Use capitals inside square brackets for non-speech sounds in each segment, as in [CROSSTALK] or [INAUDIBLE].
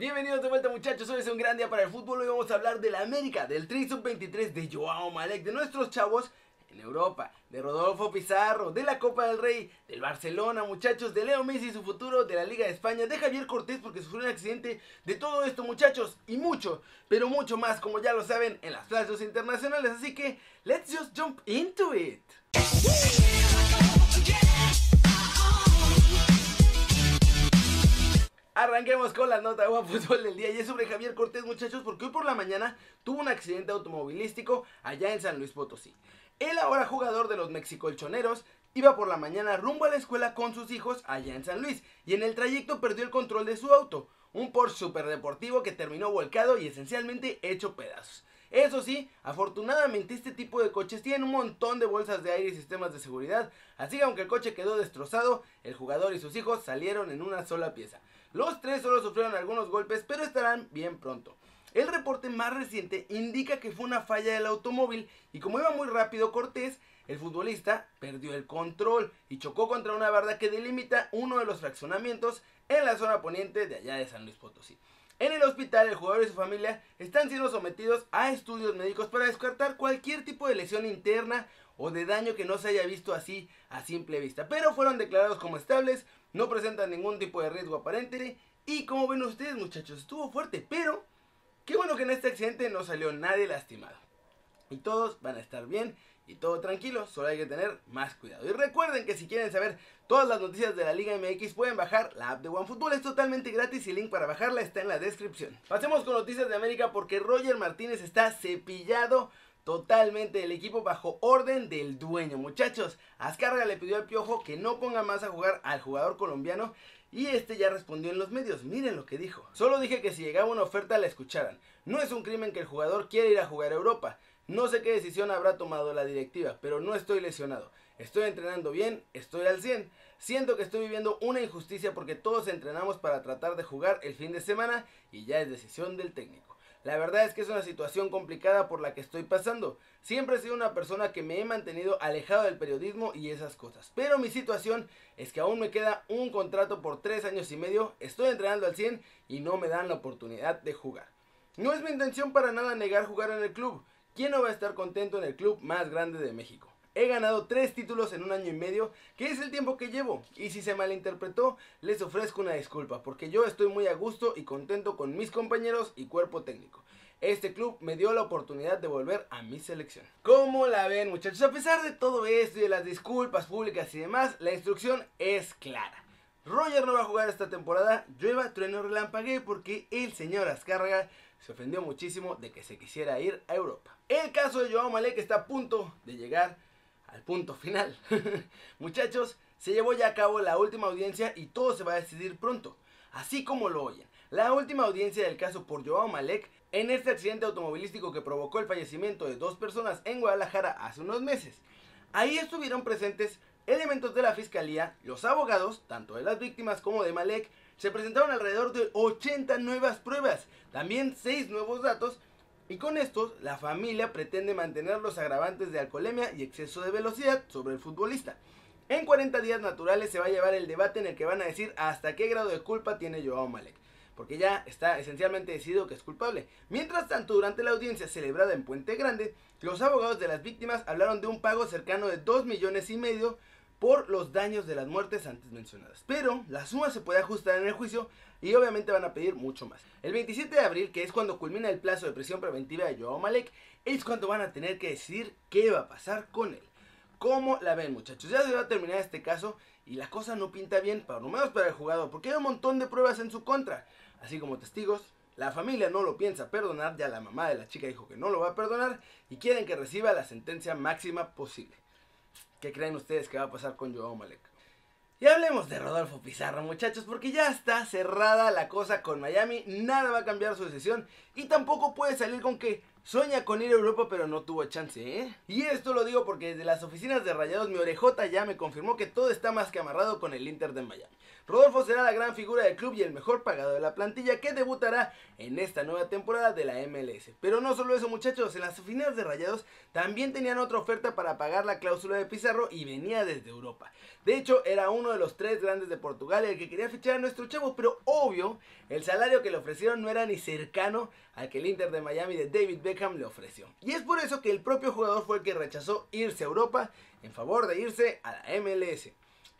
Bienvenidos de vuelta muchachos, hoy es un gran día para el fútbol, hoy vamos a hablar de la América, del Tri Sub-23 de Joao Malek, de nuestros chavos en Europa, de Rodolfo Pizarro, de la Copa del Rey, del Barcelona muchachos, de Leo Messi y su futuro, de la Liga de España, de Javier Cortés porque sufrió un accidente, de todo esto muchachos y mucho, pero mucho más como ya lo saben en las plazas internacionales, así que let's just jump into it. Arranquemos con la nota de fútbol del día y es sobre Javier Cortés muchachos porque hoy por la mañana tuvo un accidente automovilístico allá en San Luis Potosí. El ahora jugador de los mexicolchoneros iba por la mañana rumbo a la escuela con sus hijos allá en San Luis y en el trayecto perdió el control de su auto, un Porsche superdeportivo que terminó volcado y esencialmente hecho pedazos. Eso sí, afortunadamente este tipo de coches tienen un montón de bolsas de aire y sistemas de seguridad, así que aunque el coche quedó destrozado, el jugador y sus hijos salieron en una sola pieza. Los tres solo sufrieron algunos golpes, pero estarán bien pronto. El reporte más reciente indica que fue una falla del automóvil y como iba muy rápido Cortés, el futbolista perdió el control y chocó contra una barda que delimita uno de los fraccionamientos en la zona poniente de allá de San Luis Potosí. En el hospital, el jugador y su familia están siendo sometidos a estudios médicos para descartar cualquier tipo de lesión interna o de daño que no se haya visto así a simple vista. Pero fueron declarados como estables, no presentan ningún tipo de riesgo aparente y como ven ustedes muchachos, estuvo fuerte, pero qué bueno que en este accidente no salió nadie lastimado. Y todos van a estar bien y todo tranquilo, solo hay que tener más cuidado. Y recuerden que si quieren saber todas las noticias de la Liga MX pueden bajar la app de OneFootball, es totalmente gratis y el link para bajarla está en la descripción. Pasemos con noticias de América porque Roger Martínez está cepillado totalmente el equipo bajo orden del dueño. Muchachos, Azcárraga le pidió al Piojo que no ponga más a jugar al jugador colombiano y este ya respondió en los medios. Miren lo que dijo. Solo dije que si llegaba una oferta la escucharan. No es un crimen que el jugador quiera ir a jugar a Europa. No sé qué decisión habrá tomado la directiva, pero no estoy lesionado. Estoy entrenando bien, estoy al 100. Siento que estoy viviendo una injusticia porque todos entrenamos para tratar de jugar el fin de semana y ya es decisión del técnico. La verdad es que es una situación complicada por la que estoy pasando. Siempre he sido una persona que me he mantenido alejado del periodismo y esas cosas. Pero mi situación es que aún me queda un contrato por 3 años y medio, estoy entrenando al 100 y no me dan la oportunidad de jugar. No es mi intención para nada negar jugar en el club. ¿Quién no va a estar contento en el club más grande de México? He ganado tres títulos en un año y medio, que es el tiempo que llevo. Y si se malinterpretó, les ofrezco una disculpa, porque yo estoy muy a gusto y contento con mis compañeros y cuerpo técnico. Este club me dio la oportunidad de volver a mi selección. ¿Cómo la ven muchachos? A pesar de todo esto y de las disculpas públicas y demás, la instrucción es clara. Roger no va a jugar esta temporada, llueva, trueno, relampague porque el señor Azcárraga se ofendió muchísimo de que se quisiera ir a Europa. El caso de Joao Malek está a punto de llegar al punto final. [LAUGHS] Muchachos, se llevó ya a cabo la última audiencia y todo se va a decidir pronto. Así como lo oyen, la última audiencia del caso por Joao Malek en este accidente automovilístico que provocó el fallecimiento de dos personas en Guadalajara hace unos meses. Ahí estuvieron presentes elementos de la fiscalía, los abogados, tanto de las víctimas como de Malek, se presentaron alrededor de 80 nuevas pruebas, también 6 nuevos datos, y con estos la familia pretende mantener los agravantes de alcoholemia y exceso de velocidad sobre el futbolista. En 40 días naturales se va a llevar el debate en el que van a decir hasta qué grado de culpa tiene Joao Malek porque ya está esencialmente decidido que es culpable. Mientras tanto, durante la audiencia celebrada en Puente Grande, los abogados de las víctimas hablaron de un pago cercano de 2 millones y medio por los daños de las muertes antes mencionadas. Pero la suma se puede ajustar en el juicio y obviamente van a pedir mucho más. El 27 de abril, que es cuando culmina el plazo de prisión preventiva de Joao Malek, es cuando van a tener que decidir qué va a pasar con él. ¿Cómo la ven muchachos? Ya se va a terminar este caso y la cosa no pinta bien, para lo menos para el jugador, porque hay un montón de pruebas en su contra así como testigos. La familia no lo piensa perdonar, ya la mamá de la chica dijo que no lo va a perdonar y quieren que reciba la sentencia máxima posible. ¿Qué creen ustedes que va a pasar con Joao Malek? Y hablemos de Rodolfo Pizarro, muchachos, porque ya está cerrada la cosa con Miami, nada va a cambiar su decisión y tampoco puede salir con que Sueña con ir a Europa pero no tuvo chance, ¿eh? Y esto lo digo porque desde las oficinas de Rayados mi orejota ya me confirmó que todo está más que amarrado con el Inter de Miami. Rodolfo será la gran figura del club y el mejor pagado de la plantilla que debutará en esta nueva temporada de la MLS. Pero no solo eso muchachos, en las oficinas de Rayados también tenían otra oferta para pagar la cláusula de Pizarro y venía desde Europa. De hecho, era uno de los tres grandes de Portugal el que quería fichar a nuestro chavo, pero obvio, el salario que le ofrecieron no era ni cercano al que el Inter de Miami de David Beckham le ofreció. Y es por eso que el propio jugador fue el que rechazó irse a Europa en favor de irse a la MLS.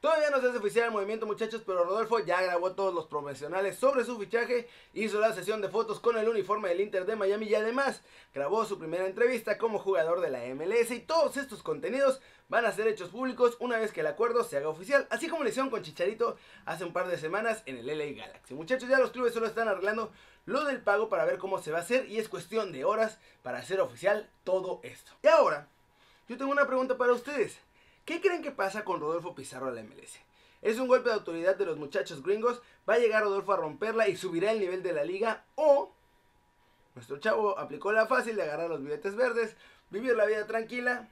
Todavía no se hace oficial el movimiento muchachos, pero Rodolfo ya grabó todos los profesionales sobre su fichaje, hizo la sesión de fotos con el uniforme del Inter de Miami y además grabó su primera entrevista como jugador de la MLS y todos estos contenidos van a ser hechos públicos una vez que el acuerdo se haga oficial, así como le hicieron con Chicharito hace un par de semanas en el LA Galaxy. Muchachos, ya los clubes solo están arreglando lo del pago para ver cómo se va a hacer y es cuestión de horas para hacer oficial todo esto. Y ahora, yo tengo una pregunta para ustedes. ¿Qué creen que pasa con Rodolfo Pizarro a la MLS? ¿Es un golpe de autoridad de los muchachos gringos? ¿Va a llegar Rodolfo a romperla y subirá el nivel de la liga? ¿O nuestro chavo aplicó la fácil de agarrar los billetes verdes, vivir la vida tranquila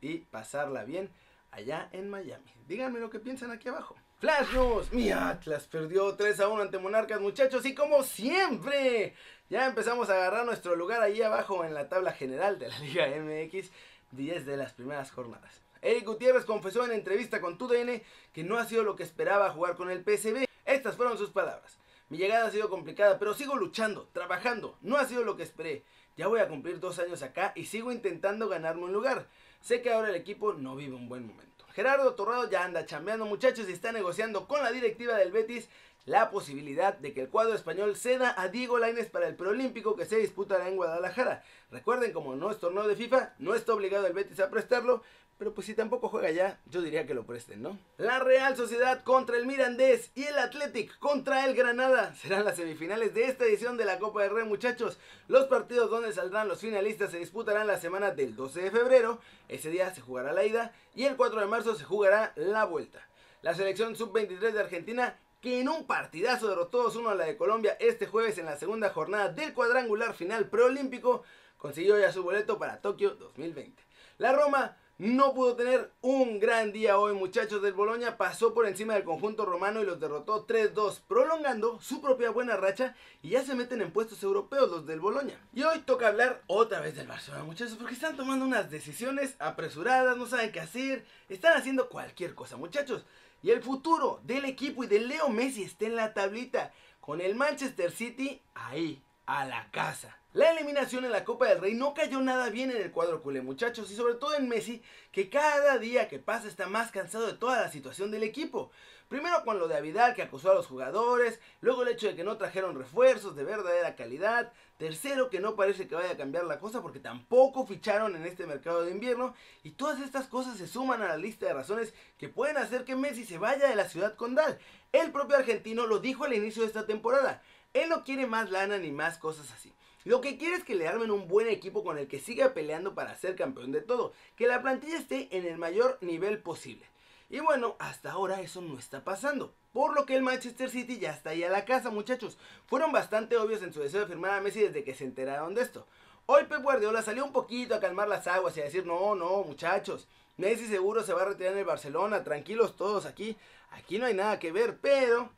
y pasarla bien allá en Miami? Díganme lo que piensan aquí abajo. Flash News, mi Atlas perdió 3 a 1 ante Monarcas muchachos y como siempre ya empezamos a agarrar nuestro lugar ahí abajo en la tabla general de la Liga MX 10 de las primeras jornadas. Eric Gutiérrez confesó en entrevista con TUDN que no ha sido lo que esperaba jugar con el PSB. Estas fueron sus palabras. Mi llegada ha sido complicada, pero sigo luchando, trabajando. No ha sido lo que esperé. Ya voy a cumplir dos años acá y sigo intentando ganarme un lugar. Sé que ahora el equipo no vive un buen momento. Gerardo Torrado ya anda chambeando muchachos y está negociando con la directiva del Betis la posibilidad de que el cuadro español ceda a Diego Lainez para el preolímpico que se disputará en Guadalajara. Recuerden, como no es torneo de FIFA, no está obligado el Betis a prestarlo, pero pues si tampoco juega ya, yo diría que lo presten, ¿no? La Real Sociedad contra el Mirandés y el Athletic contra el Granada serán las semifinales de esta edición de la Copa del Rey, muchachos. Los partidos donde saldrán los finalistas se disputarán la semana del 12 de febrero, ese día se jugará la ida, y el 4 de marzo se jugará la vuelta. La selección sub-23 de Argentina que en un partidazo derrotó 2-1 a la de Colombia este jueves en la segunda jornada del cuadrangular final preolímpico, consiguió ya su boleto para Tokio 2020. La Roma no pudo tener un gran día hoy, muchachos del Boloña. Pasó por encima del conjunto romano y los derrotó 3-2, prolongando su propia buena racha y ya se meten en puestos europeos los del Boloña. Y hoy toca hablar otra vez del Barcelona, muchachos, porque están tomando unas decisiones apresuradas, no saben qué hacer, están haciendo cualquier cosa, muchachos. Y el futuro del equipo y de Leo Messi está en la tablita. Con el Manchester City ahí, a la casa. La eliminación en la Copa del Rey no cayó nada bien en el cuadro culé, muchachos, y sobre todo en Messi, que cada día que pasa está más cansado de toda la situación del equipo. Primero con lo de Avidal que acusó a los jugadores, luego el hecho de que no trajeron refuerzos de verdadera calidad, tercero que no parece que vaya a cambiar la cosa porque tampoco ficharon en este mercado de invierno, y todas estas cosas se suman a la lista de razones que pueden hacer que Messi se vaya de la ciudad condal. El propio argentino lo dijo al inicio de esta temporada, él no quiere más lana ni más cosas así. Lo que quiere es que le armen un buen equipo con el que siga peleando para ser campeón de todo. Que la plantilla esté en el mayor nivel posible. Y bueno, hasta ahora eso no está pasando. Por lo que el Manchester City ya está ahí a la casa, muchachos. Fueron bastante obvios en su deseo de firmar a Messi desde que se enteraron de esto. Hoy Pep Guardiola salió un poquito a calmar las aguas y a decir, no, no, muchachos. Messi seguro se va a retirar en el Barcelona, tranquilos todos aquí. Aquí no hay nada que ver, pero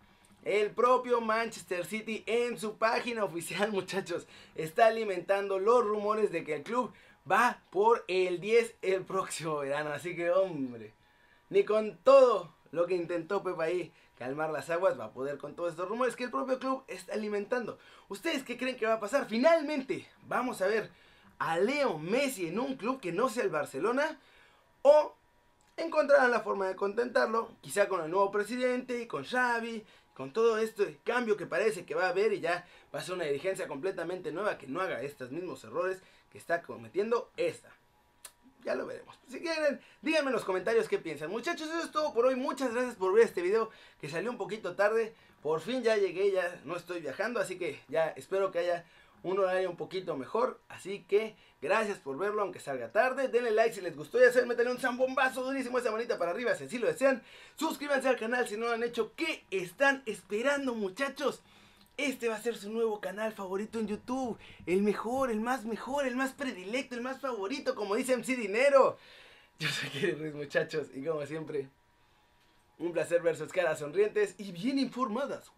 el propio Manchester City en su página [LAUGHS] oficial, muchachos, está alimentando los rumores de que el club va por el 10 el próximo verano. Así que, hombre, ni con todo lo que intentó Pepe ahí calmar las aguas va a poder con todos estos rumores que el propio club está alimentando. ¿Ustedes qué creen que va a pasar? Finalmente, vamos a ver a Leo Messi en un club que no sea el Barcelona o encontrarán la forma de contentarlo, quizá con el nuevo presidente y con Xavi con todo este cambio que parece que va a haber y ya va a ser una dirigencia completamente nueva que no haga estos mismos errores que está cometiendo esta. Ya lo veremos. Si quieren, díganme en los comentarios qué piensan. Muchachos, eso es todo por hoy. Muchas gracias por ver este video que salió un poquito tarde. Por fin ya llegué, ya no estoy viajando, así que ya espero que haya un horario un poquito mejor. Así que gracias por verlo, aunque salga tarde. Denle like si les gustó y hacer, métanle un zambombazo durísimo esa manita para arriba si así lo desean. Suscríbanse al canal si no lo han hecho. ¿Qué están esperando, muchachos? Este va a ser su nuevo canal favorito en YouTube. El mejor, el más mejor, el más predilecto, el más favorito, como dice MC Dinero. Yo soy Kerry Ruiz, muchachos, y como siempre, un placer ver sus caras sonrientes y bien informadas.